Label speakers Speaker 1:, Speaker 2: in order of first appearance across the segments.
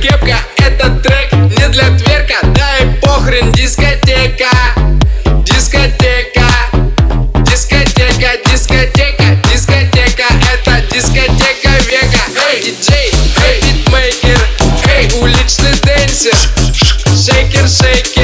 Speaker 1: кепка Этот трек не для тверка. Да и похрен дискотека Дискотека Дискотека, дискотека, дискотека. Это дискотека века. Эй, диджей, эй, битмейкер Эй, уличный денсер Шейкер, шейкер.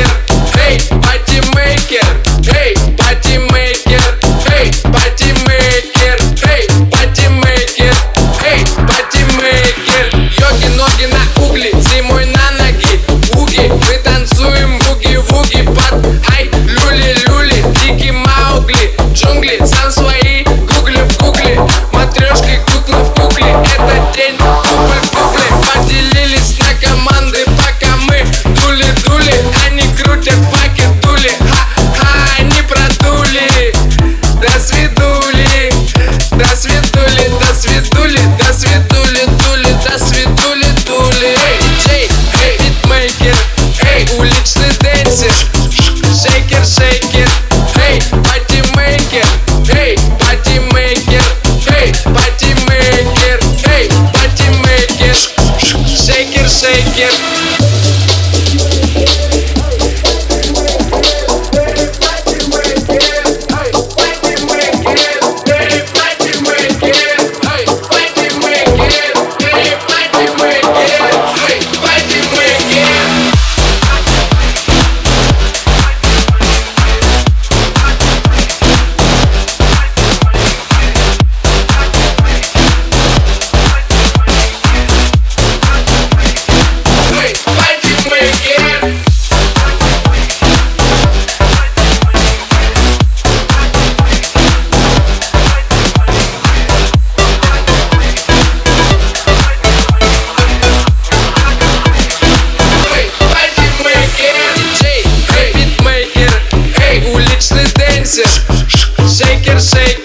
Speaker 1: hacerse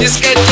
Speaker 1: Just get